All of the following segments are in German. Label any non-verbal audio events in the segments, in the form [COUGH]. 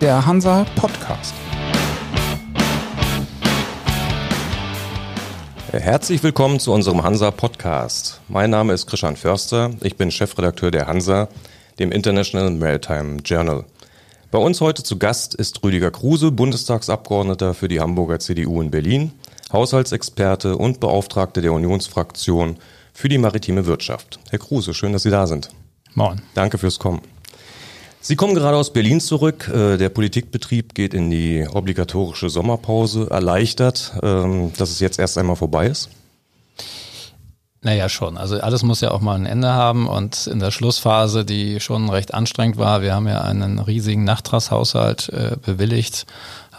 der Hansa Podcast. Herzlich willkommen zu unserem Hansa Podcast. Mein Name ist Christian Förster, ich bin Chefredakteur der Hansa, dem International Maritime Journal. Bei uns heute zu Gast ist Rüdiger Kruse, Bundestagsabgeordneter für die Hamburger CDU in Berlin, Haushaltsexperte und Beauftragte der Unionsfraktion für die maritime Wirtschaft. Herr Kruse, schön, dass Sie da sind. Moin. Danke fürs Kommen. Sie kommen gerade aus Berlin zurück. Äh, der Politikbetrieb geht in die obligatorische Sommerpause. Erleichtert, ähm, dass es jetzt erst einmal vorbei ist? Naja, schon. Also alles muss ja auch mal ein Ende haben und in der Schlussphase, die schon recht anstrengend war, wir haben ja einen riesigen Nachtragshaushalt äh, bewilligt,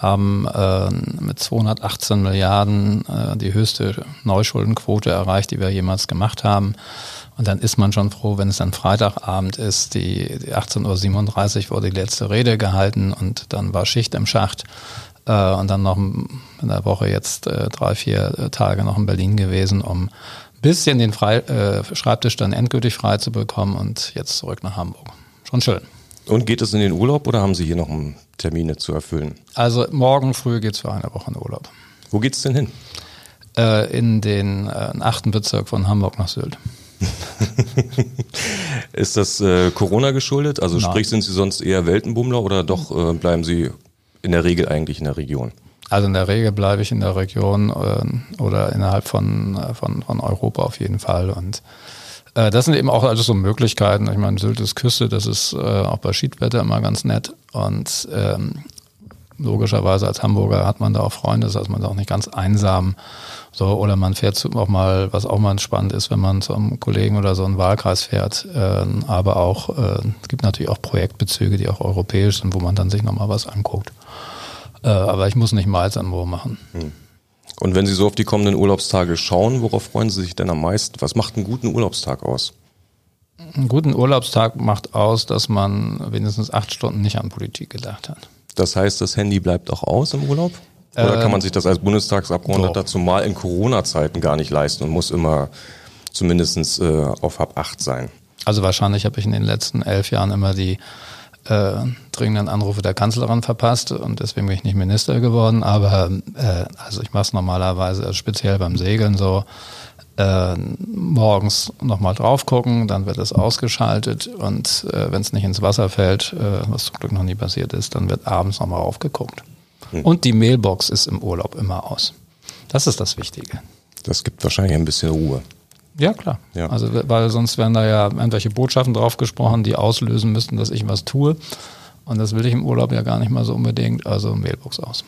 haben äh, mit 218 Milliarden äh, die höchste Neuschuldenquote erreicht, die wir jemals gemacht haben. Und dann ist man schon froh, wenn es dann Freitagabend ist. Die, die 18.37 Uhr wurde die letzte Rede gehalten und dann war Schicht im Schacht. Äh, und dann noch in der Woche jetzt äh, drei, vier Tage noch in Berlin gewesen, um ein bisschen den frei, äh, Schreibtisch dann endgültig frei zu bekommen und jetzt zurück nach Hamburg. Schon schön. Und geht es in den Urlaub oder haben Sie hier noch Termine zu erfüllen? Also morgen früh geht es für eine Woche in Urlaub. Wo geht es denn hin? Äh, in den äh, achten Bezirk von Hamburg nach Sylt. [LAUGHS] ist das äh, Corona geschuldet? Also Nein. sprich, sind Sie sonst eher Weltenbummler oder doch äh, bleiben Sie in der Regel eigentlich in der Region? Also in der Regel bleibe ich in der Region äh, oder innerhalb von, äh, von, von Europa auf jeden Fall. Und äh, das sind eben auch alles so Möglichkeiten. Ich meine, Sylt ist Küste, das ist äh, auch bei Schiedwetter immer ganz nett. Und ähm, logischerweise als Hamburger hat man da auch Freunde, das heißt, man ist auch nicht ganz einsam. So, oder man fährt auch mal, was auch mal spannend ist, wenn man zu einem Kollegen oder so einen Wahlkreis fährt. Äh, aber auch, äh, es gibt natürlich auch Projektbezüge, die auch europäisch sind, wo man dann sich nochmal was anguckt. Äh, aber ich muss nicht mal Anwurf machen. Hm. Und wenn Sie so auf die kommenden Urlaubstage schauen, worauf freuen Sie sich denn am meisten? Was macht einen guten Urlaubstag aus? Einen guten Urlaubstag macht aus, dass man wenigstens acht Stunden nicht an Politik gedacht hat. Das heißt, das Handy bleibt auch aus im Urlaub? Oder kann man ähm, sich das als Bundestagsabgeordneter zumal in Corona-Zeiten gar nicht leisten und muss immer zumindest äh, auf Hab 8 sein? Also wahrscheinlich habe ich in den letzten elf Jahren immer die äh, dringenden Anrufe der Kanzlerin verpasst und deswegen bin ich nicht Minister geworden. Aber äh, also ich mache es normalerweise speziell beim Segeln so. Äh, morgens nochmal drauf gucken, dann wird es ausgeschaltet und äh, wenn es nicht ins Wasser fällt, äh, was zum Glück noch nie passiert ist, dann wird abends nochmal aufgeguckt. Hm. Und die Mailbox ist im Urlaub immer aus. Das ist das Wichtige. Das gibt wahrscheinlich ein bisschen Ruhe. Ja, klar. Ja. Also, weil sonst werden da ja irgendwelche Botschaften drauf gesprochen, die auslösen müssten, dass ich was tue. Und das will ich im Urlaub ja gar nicht mal so unbedingt. Also Mailbox aus.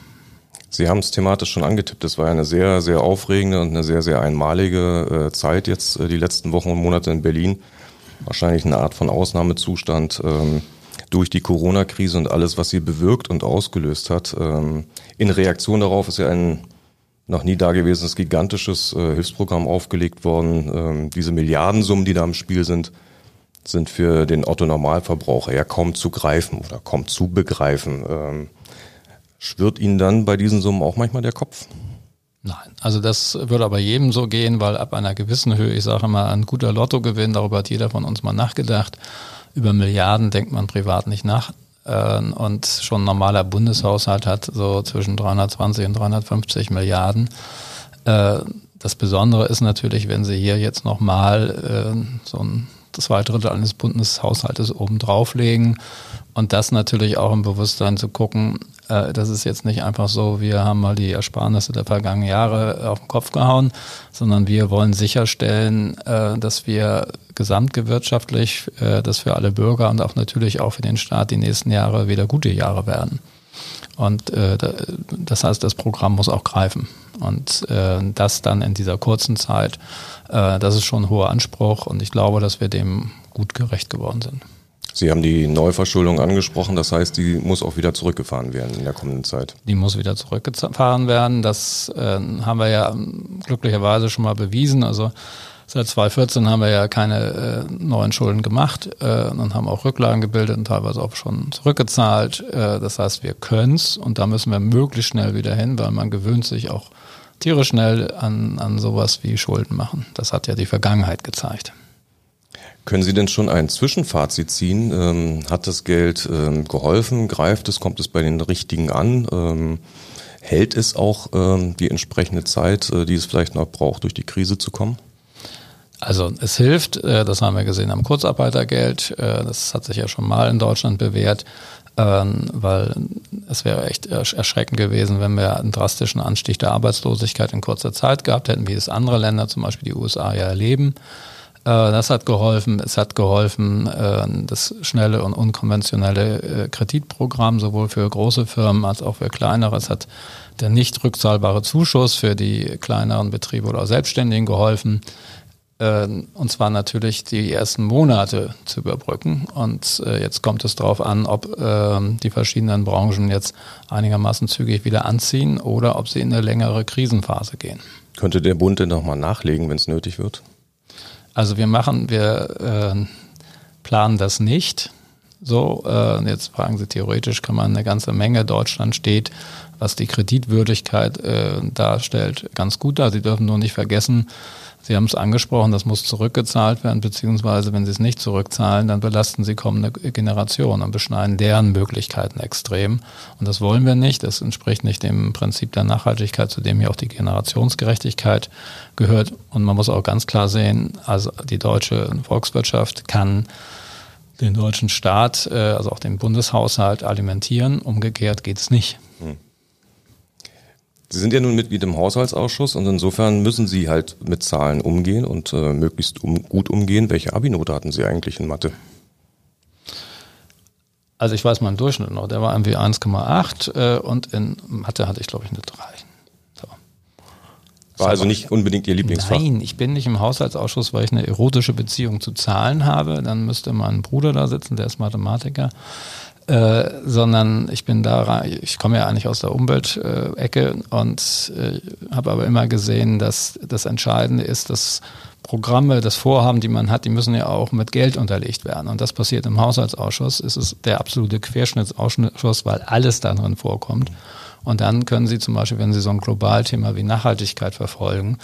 Sie haben es thematisch schon angetippt. Es war eine sehr, sehr aufregende und eine sehr, sehr einmalige äh, Zeit jetzt äh, die letzten Wochen und Monate in Berlin. Wahrscheinlich eine Art von Ausnahmezustand. Ähm, durch die Corona-Krise und alles, was sie bewirkt und ausgelöst hat. Ähm, in Reaktion darauf ist ja ein noch nie dagewesenes gigantisches äh, Hilfsprogramm aufgelegt worden. Ähm, diese Milliardensummen, die da im Spiel sind, sind für den Otto-Normalverbraucher ja kaum zu greifen oder kaum zu begreifen. Ähm, schwirrt Ihnen dann bei diesen Summen auch manchmal der Kopf? Nein, also das würde aber jedem so gehen, weil ab einer gewissen Höhe, ich sage mal, ein guter Lottogewinn, darüber hat jeder von uns mal nachgedacht, über Milliarden denkt man privat nicht nach. Äh, und schon ein normaler Bundeshaushalt hat so zwischen 320 und 350 Milliarden. Äh, das Besondere ist natürlich, wenn Sie hier jetzt nochmal äh, so ein zwei Drittel eines Bundeshaushaltes oben drauflegen und das natürlich auch im Bewusstsein zu gucken, äh, das ist jetzt nicht einfach so, wir haben mal die Ersparnisse der vergangenen Jahre auf den Kopf gehauen, sondern wir wollen sicherstellen, äh, dass wir gesamtgewirtschaftlich, äh, dass für alle Bürger und auch natürlich auch für den Staat die nächsten Jahre wieder gute Jahre werden. Und äh, das heißt, das Programm muss auch greifen. Und äh, das dann in dieser kurzen Zeit, das ist schon ein hoher Anspruch und ich glaube, dass wir dem gut gerecht geworden sind. Sie haben die Neuverschuldung angesprochen, das heißt, die muss auch wieder zurückgefahren werden in der kommenden Zeit. Die muss wieder zurückgefahren werden. Das äh, haben wir ja glücklicherweise schon mal bewiesen. Also seit 2014 haben wir ja keine äh, neuen Schulden gemacht äh, und haben auch Rücklagen gebildet und teilweise auch schon zurückgezahlt. Äh, das heißt, wir können's und da müssen wir möglichst schnell wieder hin, weil man gewöhnt sich auch tierisch schnell an, an sowas wie Schulden machen. Das hat ja die Vergangenheit gezeigt. Können Sie denn schon ein Zwischenfazit ziehen? Ähm, hat das Geld ähm, geholfen? Greift es? Kommt es bei den Richtigen an? Ähm, hält es auch ähm, die entsprechende Zeit, äh, die es vielleicht noch braucht, durch die Krise zu kommen? Also es hilft, äh, das haben wir gesehen am Kurzarbeitergeld, äh, das hat sich ja schon mal in Deutschland bewährt, ähm, weil es wäre echt erschreckend gewesen, wenn wir einen drastischen Anstieg der Arbeitslosigkeit in kurzer Zeit gehabt hätten, wie es andere Länder, zum Beispiel die USA, ja erleben. Äh, das hat geholfen. Es hat geholfen, das schnelle und unkonventionelle Kreditprogramm sowohl für große Firmen als auch für kleinere. Es hat der nicht rückzahlbare Zuschuss für die kleineren Betriebe oder Selbstständigen geholfen. Äh, und zwar natürlich die ersten Monate zu überbrücken. Und äh, jetzt kommt es darauf an, ob ähm, die verschiedenen Branchen jetzt einigermaßen zügig wieder anziehen oder ob sie in eine längere Krisenphase gehen. Könnte der Bund denn nochmal nachlegen, wenn es nötig wird? Also wir machen, wir äh, planen das nicht. So, äh, jetzt fragen Sie theoretisch, kann man eine ganze Menge. Deutschland steht, was die Kreditwürdigkeit äh, darstellt, ganz gut da. Sie dürfen nur nicht vergessen, Sie haben es angesprochen, das muss zurückgezahlt werden, beziehungsweise wenn Sie es nicht zurückzahlen, dann belasten Sie kommende Generationen und beschneiden deren Möglichkeiten extrem. Und das wollen wir nicht. Das entspricht nicht dem Prinzip der Nachhaltigkeit, zu dem hier auch die Generationsgerechtigkeit gehört. Und man muss auch ganz klar sehen, also die deutsche Volkswirtschaft kann den deutschen Staat, äh, also auch den Bundeshaushalt alimentieren. Umgekehrt geht es nicht. Hm. Sie sind ja nun Mitglied im Haushaltsausschuss und insofern müssen Sie halt mit Zahlen umgehen und äh, möglichst um, gut umgehen. Welche Abi-Note hatten Sie eigentlich in Mathe? Also ich weiß meinen Durchschnitt noch, der war irgendwie 1,8 äh, und in Mathe hatte ich glaube ich eine 3. So. War also nicht unbedingt Ihr Lieblingsfach? Nein, ich bin nicht im Haushaltsausschuss, weil ich eine erotische Beziehung zu Zahlen habe. Dann müsste mein Bruder da sitzen, der ist Mathematiker. Äh, sondern ich bin da, ich komme ja eigentlich aus der Umweltecke und äh, habe aber immer gesehen, dass das Entscheidende ist, dass Programme, das Vorhaben, die man hat, die müssen ja auch mit Geld unterlegt werden. Und das passiert im Haushaltsausschuss. Es ist der absolute Querschnittsausschuss, weil alles da drin vorkommt. Und dann können Sie zum Beispiel, wenn Sie so ein Globalthema wie Nachhaltigkeit verfolgen,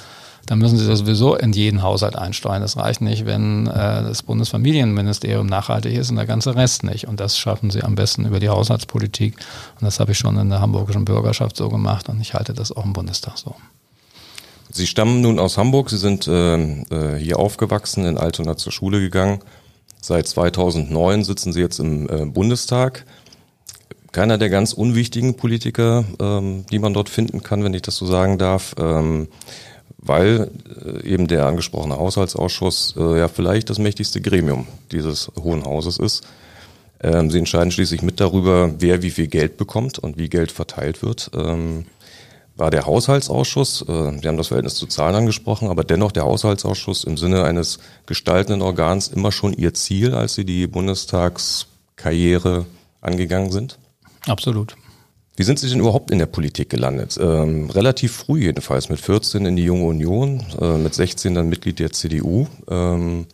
dann müssen Sie das sowieso in jeden Haushalt einsteuern. Das reicht nicht, wenn äh, das Bundesfamilienministerium nachhaltig ist und der ganze Rest nicht. Und das schaffen Sie am besten über die Haushaltspolitik. Und das habe ich schon in der hamburgischen Bürgerschaft so gemacht und ich halte das auch im Bundestag so. Sie stammen nun aus Hamburg, Sie sind äh, äh hier aufgewachsen, in Altona zur Schule gegangen. Seit 2009 sitzen Sie jetzt im äh, Bundestag. Keiner der ganz unwichtigen Politiker, ähm, die man dort finden kann, wenn ich das so sagen darf. Ähm, weil äh, eben der angesprochene Haushaltsausschuss äh, ja vielleicht das mächtigste Gremium dieses Hohen Hauses ist. Ähm, sie entscheiden schließlich mit darüber, wer wie viel Geld bekommt und wie Geld verteilt wird. Ähm, war der Haushaltsausschuss, äh, Sie haben das Verhältnis zu Zahlen angesprochen, aber dennoch der Haushaltsausschuss im Sinne eines gestaltenden Organs immer schon Ihr Ziel, als Sie die Bundestagskarriere angegangen sind? Absolut. Wie sind Sie denn überhaupt in der Politik gelandet? Ähm, relativ früh jedenfalls, mit 14 in die Junge Union, äh, mit 16 dann Mitglied der CDU. Ähm,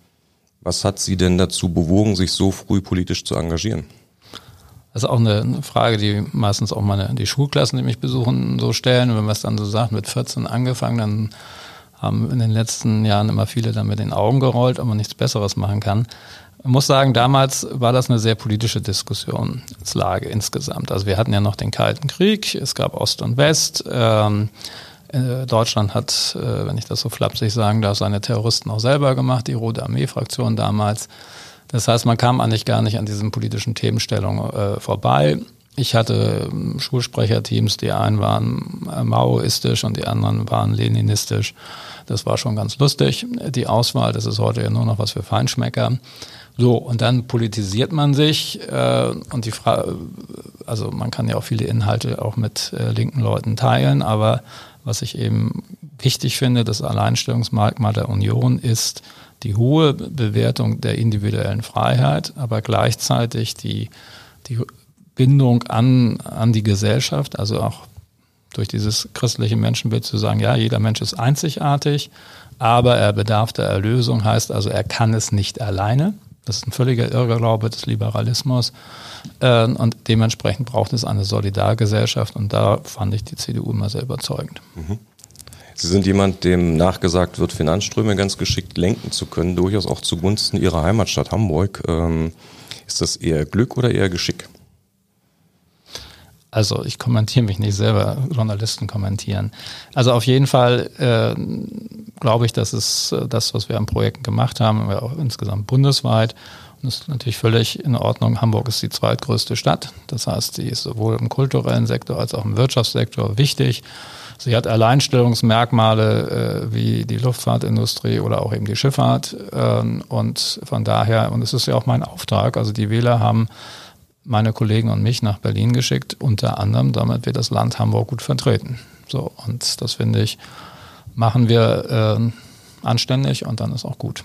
was hat Sie denn dazu bewogen, sich so früh politisch zu engagieren? Das ist auch eine Frage, die meistens auch meine, die Schulklassen, die mich besuchen, so stellen. Wenn man es dann so sagt, mit 14 angefangen, dann haben in den letzten Jahren immer viele dann mit den Augen gerollt, ob man nichts Besseres machen kann. Ich muss sagen, damals war das eine sehr politische Diskussionslage insgesamt. Also wir hatten ja noch den Kalten Krieg, es gab Ost und West. Ähm, äh, Deutschland hat, äh, wenn ich das so flapsig sagen darf, seine Terroristen auch selber gemacht, die Rote Armee-Fraktion damals. Das heißt, man kam eigentlich gar nicht an diesen politischen Themenstellungen äh, vorbei. Ich hatte ähm, Schulsprecherteams, die einen waren maoistisch und die anderen waren leninistisch. Das war schon ganz lustig, die Auswahl. Das ist heute ja nur noch was für Feinschmecker. So, und dann politisiert man sich äh, und die Frage, also man kann ja auch viele Inhalte auch mit äh, linken Leuten teilen, aber was ich eben wichtig finde, das Alleinstellungsmerkmal der Union ist die hohe Bewertung der individuellen Freiheit, aber gleichzeitig die, die Bindung an, an die Gesellschaft, also auch durch dieses christliche Menschenbild zu sagen, ja, jeder Mensch ist einzigartig, aber er bedarf der Erlösung, heißt also, er kann es nicht alleine. Das ist ein völliger Irrglaube des Liberalismus. Äh, und dementsprechend braucht es eine Solidargesellschaft. Und da fand ich die CDU immer sehr überzeugend. Mhm. Sie sind jemand, dem nachgesagt wird, Finanzströme ganz geschickt lenken zu können, durchaus auch zugunsten Ihrer Heimatstadt Hamburg. Ähm, ist das eher Glück oder eher Geschick? Also ich kommentiere mich nicht selber, Journalisten kommentieren. Also auf jeden Fall äh, glaube ich, dass es äh, das, was wir an Projekten gemacht haben, wir auch insgesamt bundesweit, und das ist natürlich völlig in Ordnung. Hamburg ist die zweitgrößte Stadt. Das heißt, sie ist sowohl im kulturellen Sektor als auch im Wirtschaftssektor wichtig. Sie hat Alleinstellungsmerkmale äh, wie die Luftfahrtindustrie oder auch eben die Schifffahrt. Ähm, und von daher, und es ist ja auch mein Auftrag, also die Wähler haben meine Kollegen und mich nach Berlin geschickt, unter anderem, damit wir das Land Hamburg gut vertreten. So, und das finde ich, machen wir äh, anständig und dann ist auch gut.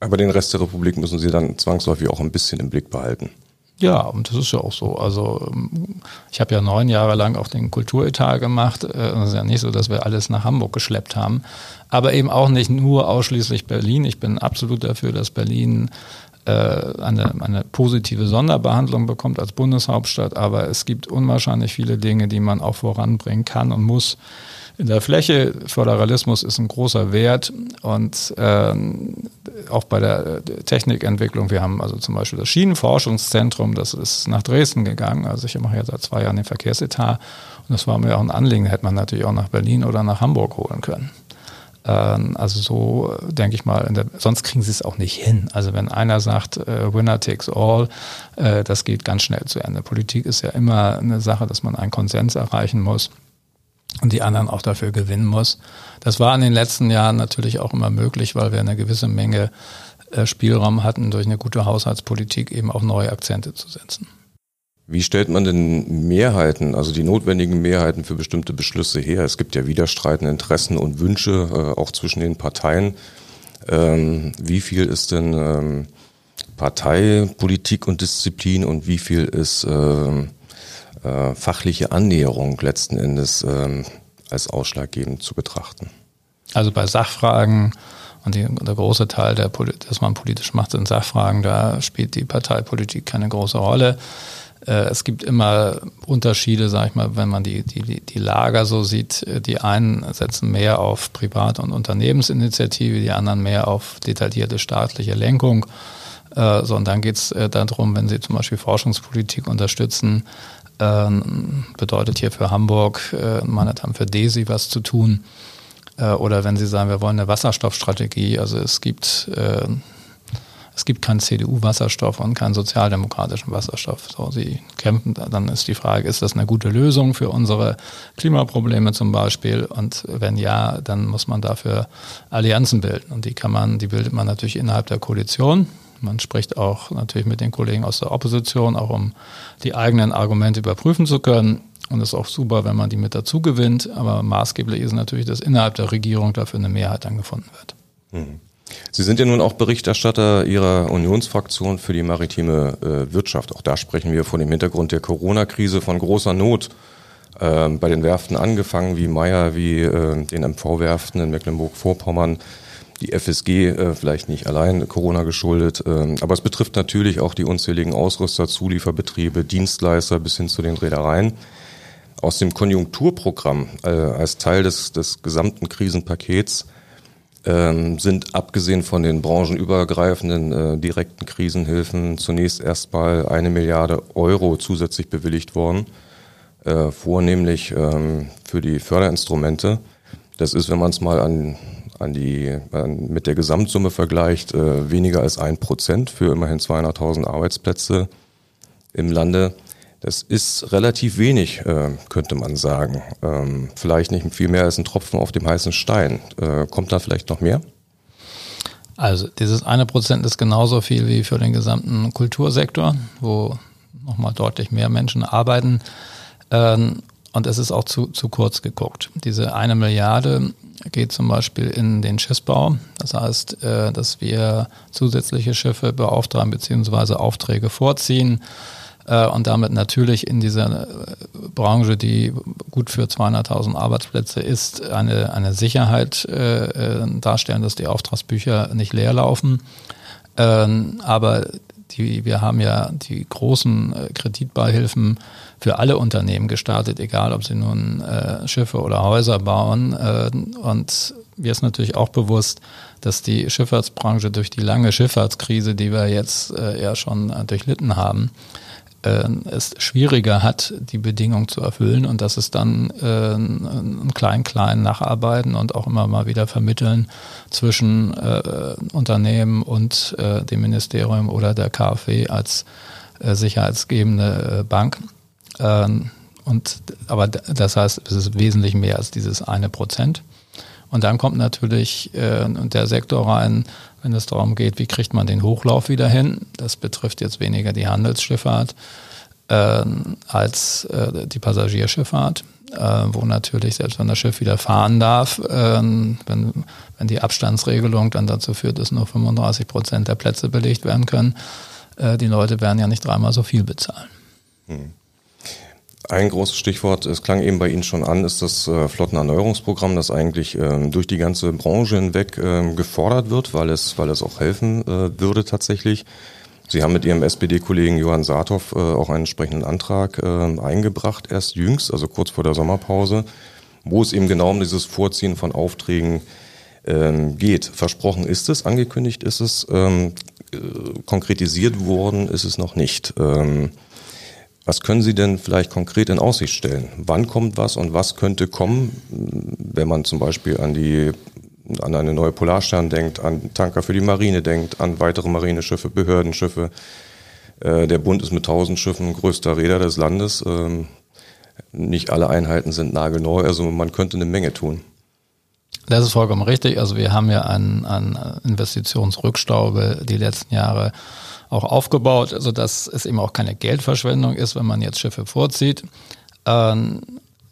Aber den Rest der Republik müssen Sie dann zwangsläufig auch ein bisschen im Blick behalten. Ja, und das ist ja auch so. Also ähm, ich habe ja neun Jahre lang auch den Kulturetat gemacht. Äh, es ist ja nicht so, dass wir alles nach Hamburg geschleppt haben. Aber eben auch nicht nur ausschließlich Berlin. Ich bin absolut dafür, dass Berlin äh, eine, eine positive Sonderbehandlung bekommt als Bundeshauptstadt, aber es gibt unwahrscheinlich viele Dinge, die man auch voranbringen kann und muss. In der Fläche, Föderalismus ist ein großer Wert und äh, auch bei der Technikentwicklung, wir haben also zum Beispiel das Schienenforschungszentrum, das ist nach Dresden gegangen, also ich mache ja seit zwei Jahren den Verkehrsetat und das war mir auch ein Anliegen, hätte man natürlich auch nach Berlin oder nach Hamburg holen können. Ähm, also so denke ich mal, der, sonst kriegen sie es auch nicht hin. Also wenn einer sagt, äh, Winner takes all, äh, das geht ganz schnell zu Ende. Politik ist ja immer eine Sache, dass man einen Konsens erreichen muss und die anderen auch dafür gewinnen muss. Das war in den letzten Jahren natürlich auch immer möglich, weil wir eine gewisse Menge äh, Spielraum hatten, durch eine gute Haushaltspolitik eben auch neue Akzente zu setzen. Wie stellt man denn Mehrheiten, also die notwendigen Mehrheiten für bestimmte Beschlüsse her? Es gibt ja widerstreitende Interessen und Wünsche äh, auch zwischen den Parteien. Ähm, wie viel ist denn ähm, Parteipolitik und Disziplin und wie viel ist äh, äh, fachliche Annäherung letzten Endes ähm, als ausschlaggebend zu betrachten? Also bei Sachfragen und die, der große Teil, der, das man politisch macht, sind Sachfragen, da spielt die Parteipolitik keine große Rolle. Äh, es gibt immer Unterschiede, sag ich mal, wenn man die, die, die Lager so sieht. Äh, die einen setzen mehr auf Privat- und Unternehmensinitiative, die anderen mehr auf detaillierte staatliche Lenkung. Äh, so, und dann geht es darum, wenn Sie zum Beispiel Forschungspolitik unterstützen, ähm, bedeutet hier für Hamburg, man hat für DESI was zu tun. Oder wenn Sie sagen, wir wollen eine Wasserstoffstrategie, also es gibt es gibt keinen CDU-Wasserstoff und keinen sozialdemokratischen Wasserstoff. So, sie kämpfen, dann ist die Frage, ist das eine gute Lösung für unsere Klimaprobleme zum Beispiel? Und wenn ja, dann muss man dafür Allianzen bilden. Und die kann man, die bildet man natürlich innerhalb der Koalition. Man spricht auch natürlich mit den Kollegen aus der Opposition, auch um die eigenen Argumente überprüfen zu können. Und es ist auch super, wenn man die mit dazu gewinnt. Aber maßgeblich ist natürlich, dass innerhalb der Regierung dafür eine Mehrheit dann gefunden wird. Mhm. Sie sind ja nun auch Berichterstatter Ihrer Unionsfraktion für die maritime äh, Wirtschaft. Auch da sprechen wir vor dem Hintergrund der Corona-Krise von großer Not äh, bei den Werften angefangen, wie Meyer, wie äh, den MV-Werften in Mecklenburg-Vorpommern. Die FSG äh, vielleicht nicht allein Corona geschuldet, äh, aber es betrifft natürlich auch die unzähligen Ausrüster, Zulieferbetriebe, Dienstleister bis hin zu den Reedereien. Aus dem Konjunkturprogramm äh, als Teil des, des gesamten Krisenpakets ähm, sind abgesehen von den branchenübergreifenden äh, direkten Krisenhilfen zunächst erstmal eine Milliarde Euro zusätzlich bewilligt worden, äh, vornehmlich ähm, für die Förderinstrumente. Das ist, wenn man es mal an, an die, an, mit der Gesamtsumme vergleicht, äh, weniger als ein Prozent für immerhin 200.000 Arbeitsplätze im Lande. Das ist relativ wenig, äh, könnte man sagen. Ähm, vielleicht nicht viel mehr als ein Tropfen auf dem heißen Stein. Äh, kommt da vielleicht noch mehr? Also dieses eine Prozent ist genauso viel wie für den gesamten Kultursektor, wo nochmal deutlich mehr Menschen arbeiten. Ähm, und es ist auch zu, zu kurz geguckt. Diese eine Milliarde geht zum Beispiel in den Schiffsbau. Das heißt, äh, dass wir zusätzliche Schiffe beauftragen bzw. Aufträge vorziehen äh, und damit natürlich in dieser äh, Branche, die gut für 200.000 Arbeitsplätze ist, eine, eine Sicherheit äh, äh, darstellen, dass die Auftragsbücher nicht leer laufen. Ähm, aber die, wir haben ja die großen äh, Kreditbeihilfen für alle Unternehmen gestartet, egal ob sie nun äh, Schiffe oder Häuser bauen. Äh, und mir ist natürlich auch bewusst, dass die Schifffahrtsbranche durch die lange Schifffahrtskrise, die wir jetzt äh, ja schon durchlitten haben, äh, es schwieriger hat, die Bedingungen zu erfüllen und dass es dann äh, ein klein, klein nacharbeiten und auch immer mal wieder vermitteln zwischen äh, Unternehmen und äh, dem Ministerium oder der KfW als äh, sicherheitsgebende äh, Bank. Ähm, und, aber das heißt, es ist wesentlich mehr als dieses eine Prozent. Und dann kommt natürlich äh, der Sektor rein, wenn es darum geht, wie kriegt man den Hochlauf wieder hin. Das betrifft jetzt weniger die Handelsschifffahrt äh, als äh, die Passagierschifffahrt, äh, wo natürlich, selbst wenn das Schiff wieder fahren darf, äh, wenn, wenn die Abstandsregelung dann dazu führt, dass nur 35 Prozent der Plätze belegt werden können, äh, die Leute werden ja nicht dreimal so viel bezahlen. Hm. Ein großes Stichwort, es klang eben bei Ihnen schon an, ist das äh, Flottenerneuerungsprogramm, das eigentlich ähm, durch die ganze Branche hinweg ähm, gefordert wird, weil es, weil es auch helfen äh, würde tatsächlich. Sie haben mit Ihrem SPD-Kollegen Johann Saathoff äh, auch einen entsprechenden Antrag äh, eingebracht, erst jüngst, also kurz vor der Sommerpause, wo es eben genau um dieses Vorziehen von Aufträgen ähm, geht. Versprochen ist es, angekündigt ist es, ähm, konkretisiert worden ist es noch nicht. Was können Sie denn vielleicht konkret in Aussicht stellen? Wann kommt was und was könnte kommen, wenn man zum Beispiel an die an eine neue Polarstern denkt, an Tanker für die Marine denkt, an weitere Marineschiffe, Behördenschiffe. Äh, der Bund ist mit tausend Schiffen größter Räder des Landes. Ähm, nicht alle Einheiten sind nagelneu, also man könnte eine Menge tun. Das ist vollkommen richtig. Also wir haben ja einen, einen Investitionsrückstau über die letzten Jahre auch aufgebaut, sodass es eben auch keine Geldverschwendung ist, wenn man jetzt Schiffe vorzieht. Ähm,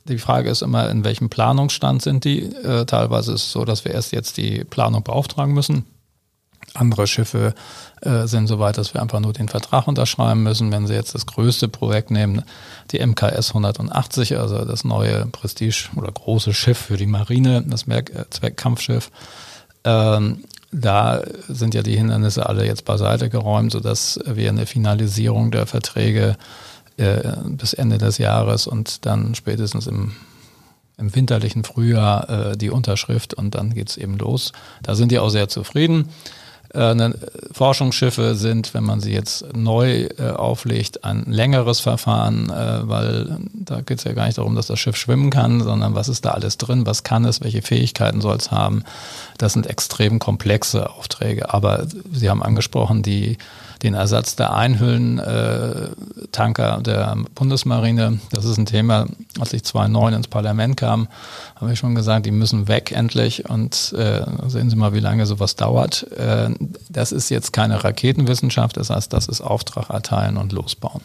die Frage ist immer, in welchem Planungsstand sind die? Äh, teilweise ist es so, dass wir erst jetzt die Planung beauftragen müssen. Andere Schiffe äh, sind so weit, dass wir einfach nur den Vertrag unterschreiben müssen. Wenn Sie jetzt das größte Projekt nehmen, die MKS 180, also das neue Prestige oder große Schiff für die Marine, das Zweckkampfschiff, ähm, da sind ja die Hindernisse alle jetzt beiseite geräumt, sodass wir eine Finalisierung der Verträge äh, bis Ende des Jahres und dann spätestens im, im winterlichen Frühjahr äh, die Unterschrift und dann geht's eben los. Da sind die auch sehr zufrieden. Äh, ne, Forschungsschiffe sind, wenn man sie jetzt neu äh, auflegt, ein längeres Verfahren, äh, weil da geht es ja gar nicht darum, dass das Schiff schwimmen kann, sondern was ist da alles drin, was kann es, welche Fähigkeiten soll es haben. Das sind extrem komplexe Aufträge. Aber Sie haben angesprochen, die den Ersatz der Einhüllen-Tanker der Bundesmarine. Das ist ein Thema, als ich 2009 ins Parlament kam, habe ich schon gesagt, die müssen weg endlich und äh, sehen Sie mal, wie lange sowas dauert. Äh, das ist jetzt keine Raketenwissenschaft, das heißt, das ist Auftrag erteilen und losbauen.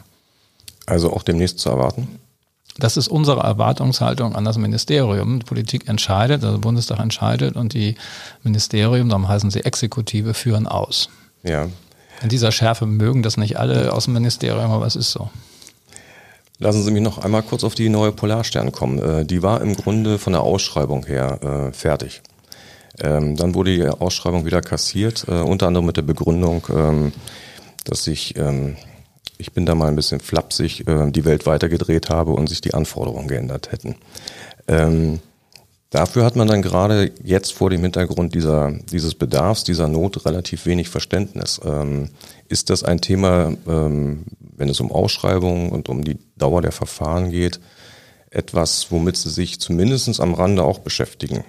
Also auch demnächst zu erwarten? Das ist unsere Erwartungshaltung an das Ministerium. Die Politik entscheidet, also der Bundestag entscheidet und die Ministerium, darum heißen sie Exekutive, führen aus. Ja, in dieser Schärfe mögen das nicht alle aus aber es ist so. Lassen Sie mich noch einmal kurz auf die neue Polarstern kommen. Äh, die war im Grunde von der Ausschreibung her äh, fertig. Ähm, dann wurde die Ausschreibung wieder kassiert, äh, unter anderem mit der Begründung, ähm, dass ich, ähm, ich bin da mal ein bisschen flapsig, die Welt weitergedreht habe und sich die Anforderungen geändert hätten. Dafür hat man dann gerade jetzt vor dem Hintergrund dieser, dieses Bedarfs, dieser Not relativ wenig Verständnis. Ähm, ist das ein Thema, ähm, wenn es um Ausschreibungen und um die Dauer der Verfahren geht, etwas, womit Sie sich zumindest am Rande auch beschäftigen?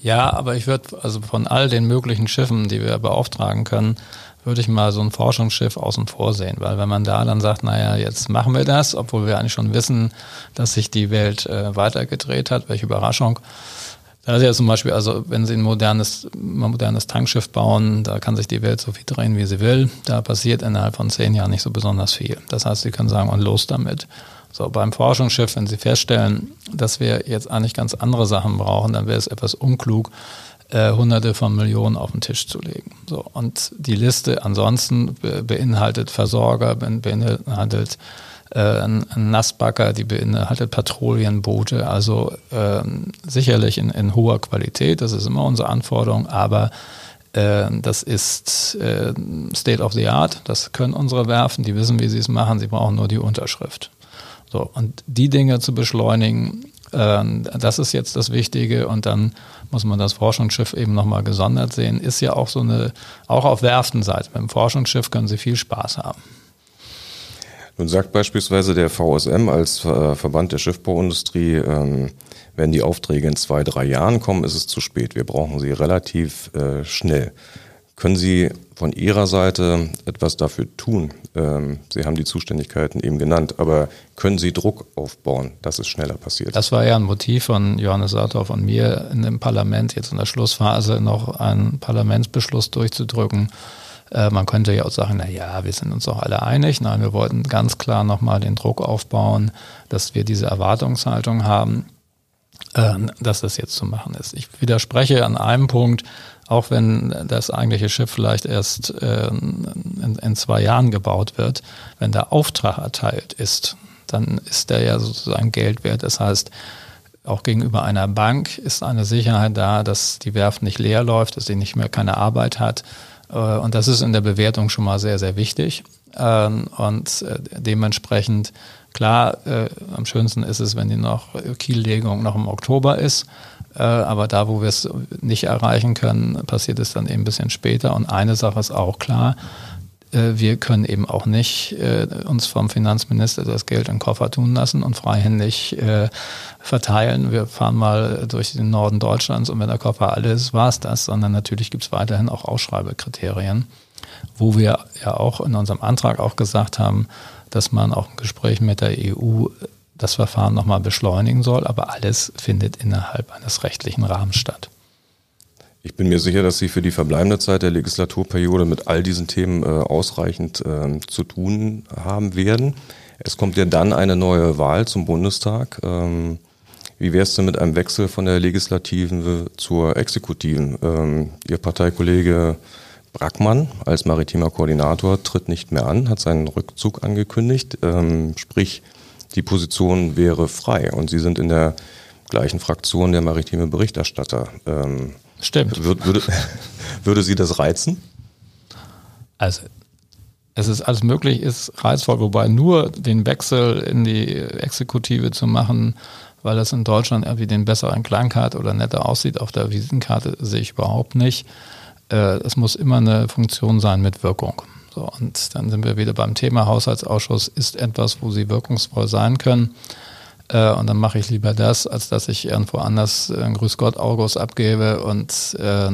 Ja, aber ich würde also von all den möglichen Schiffen, die wir beauftragen können, würde ich mal so ein Forschungsschiff außen vor sehen, weil wenn man da dann sagt, naja, jetzt machen wir das, obwohl wir eigentlich schon wissen, dass sich die Welt äh, weitergedreht hat, welche Überraschung. Da ist ja zum Beispiel, also wenn Sie ein modernes, modernes Tankschiff bauen, da kann sich die Welt so viel drehen, wie sie will. Da passiert innerhalb von zehn Jahren nicht so besonders viel. Das heißt, Sie können sagen, und los damit. So, beim Forschungsschiff, wenn Sie feststellen, dass wir jetzt eigentlich ganz andere Sachen brauchen, dann wäre es etwas unklug, äh, Hunderte von Millionen auf den Tisch zu legen. So, und die Liste ansonsten be beinhaltet Versorger, beinhaltet äh, Nassbacker, die beinhaltet Patrouillenboote, also äh, sicherlich in, in hoher Qualität, das ist immer unsere Anforderung, aber Äh, das ist äh, State of the Art, das können unsere Werfen, die wissen, wie sie es machen, sie brauchen nur die Unterschrift. So, und die Dinge zu beschleunigen, äh, das ist jetzt das Wichtige und dann muss man das Forschungsschiff eben nochmal gesondert sehen, ist ja auch so eine, auch auf Werftenseite. Mit dem Forschungsschiff können Sie viel Spaß haben. Nun sagt beispielsweise der VSM als Verband der Schiffbauindustrie, ähm, wenn die Aufträge in zwei, drei Jahren kommen, ist es zu spät. Wir brauchen sie relativ äh, schnell. Können Sie von Ihrer Seite etwas dafür tun? Ähm, Sie haben die Zuständigkeiten eben genannt, aber können Sie Druck aufbauen, dass es schneller passiert? Das war ja ein Motiv von Johannes Sartorf und mir in dem Parlament, jetzt in der Schlussphase noch einen Parlamentsbeschluss durchzudrücken. Äh, man könnte ja auch sagen, na ja, wir sind uns doch alle einig. Nein, wir wollten ganz klar nochmal den Druck aufbauen, dass wir diese Erwartungshaltung haben äh, dass das jetzt zu machen ist. Ich widerspreche an einem Punkt, auch wenn das eigentliche Schiff vielleicht erst äh, in, in, zwei Jahren gebaut wird, wenn der Auftrag erteilt ist, dann ist der ja sozusagen Geld wert. Das heißt, auch gegenüber einer Bank ist eine Sicherheit da, dass die Werft nicht leer läuft, dass sie nicht mehr keine Arbeit hat. Äh, und das ist in der Bewertung schon mal sehr, sehr wichtig. Ähm, und äh, dementsprechend Klar, äh, am schönsten ist es, wenn die noch Kiellegung noch im Oktober ist. Äh, aber da, wo wir es nicht erreichen können, passiert es dann eben ein bisschen später. Und eine Sache ist auch klar, äh, wir können eben auch nicht äh, uns vom Finanzminister das Geld in den Koffer tun lassen und freihändig verteilen. Wir fahren mal durch den Norden Deutschlands und wenn der Koffer alles ist, war es das, sondern natürlich gibt es weiterhin auch Ausschreibekriterien, wo wir ja auch in unserem Antrag auch gesagt haben, dass man auch im Gespräch mit der EU das Verfahren nochmal beschleunigen soll, aber alles findet innerhalb eines rechtlichen Rahmens statt. Ich bin mir sicher, dass Sie für die verbleibende Zeit der Legislaturperiode mit all diesen Themen äh, ausreichend äh, zu tun haben werden. Es kommt ja dann eine neue Wahl zum Bundestag. Ähm, wie wäre es denn mit einem Wechsel von der Legislativen zur Exekutiven? Ähm, Ihr Parteikollege Brackmann als maritimer Koordinator tritt nicht mehr an, hat seinen Rückzug angekündigt. Ähm, sprich, die Position wäre frei und Sie sind in der gleichen Fraktion der maritime Berichterstatter. Ähm, Stimmt. Würde, würde, [LAUGHS] würde Sie das reizen? Also es ist alles möglich, ist reizvoll, wobei nur den Wechsel in die Exekutive zu machen, weil das in Deutschland irgendwie den besseren Klang hat oder netter aussieht auf der Visitenkarte, sehe ich überhaupt nicht äh, es muss immer eine Funktion sein mit Wirkung. So, und dann sind wir wieder beim Thema Haushaltsausschuss ist etwas, wo sie wirkungsvoll sein können. Äh, und dann mache ich lieber das, als dass ich irgendwo anders äh, Grüß Gott August abgebe und äh,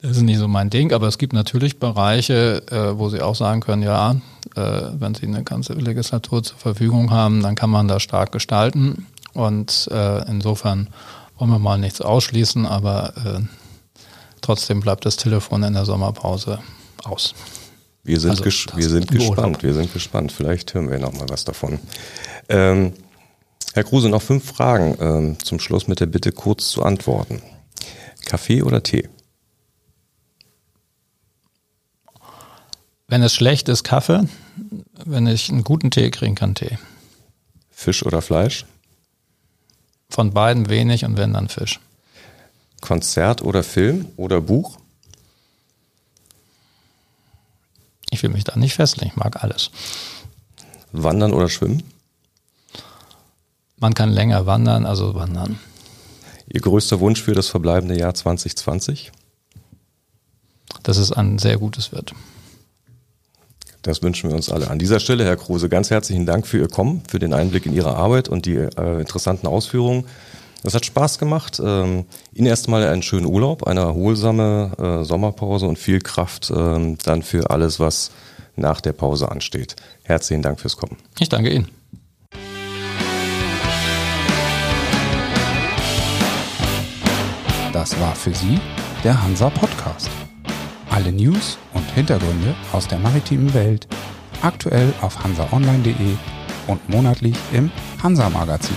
das ist nicht so mein Ding, aber es gibt natürlich Bereiche, äh, wo Sie auch sagen können, ja, äh, wenn Sie eine ganze Legislatur zur Verfügung haben, dann kann man da stark gestalten. Und äh, insofern wollen wir mal nichts ausschließen, aber äh, Trotzdem bleibt das Telefon in der Sommerpause aus. Wir sind, also, wir sind gespannt, wir sind gespannt. Vielleicht hören wir noch mal was davon. Ähm, Herr Kruse, noch fünf Fragen ähm, zum Schluss mit der Bitte kurz zu antworten. Kaffee oder Tee? Wenn es schlecht ist, Kaffee. Wenn ich einen guten Tee kriegen kann, Tee. Fisch oder Fleisch? Von beiden wenig und wenn dann Fisch. Konzert oder Film oder Buch? Ich will mich da nicht festlegen, ich mag alles. Wandern oder Schwimmen? Man kann länger wandern, also wandern. Ihr größter Wunsch für das verbleibende Jahr 2020? Dass es ein sehr gutes wird. Das wünschen wir uns alle. An dieser Stelle, Herr Kruse, ganz herzlichen Dank für Ihr Kommen, für den Einblick in Ihre Arbeit und die äh, interessanten Ausführungen. Das hat Spaß gemacht. Ähm, Ihnen erstmal einen schönen Urlaub, eine erholsame äh, Sommerpause und viel Kraft ähm, dann für alles, was nach der Pause ansteht. Herzlichen Dank fürs Kommen. Ich danke Ihnen. Das war für Sie der Hansa Podcast. Alle News und Hintergründe aus der maritimen Welt aktuell auf hansaonline.de und monatlich im Hansa Magazin.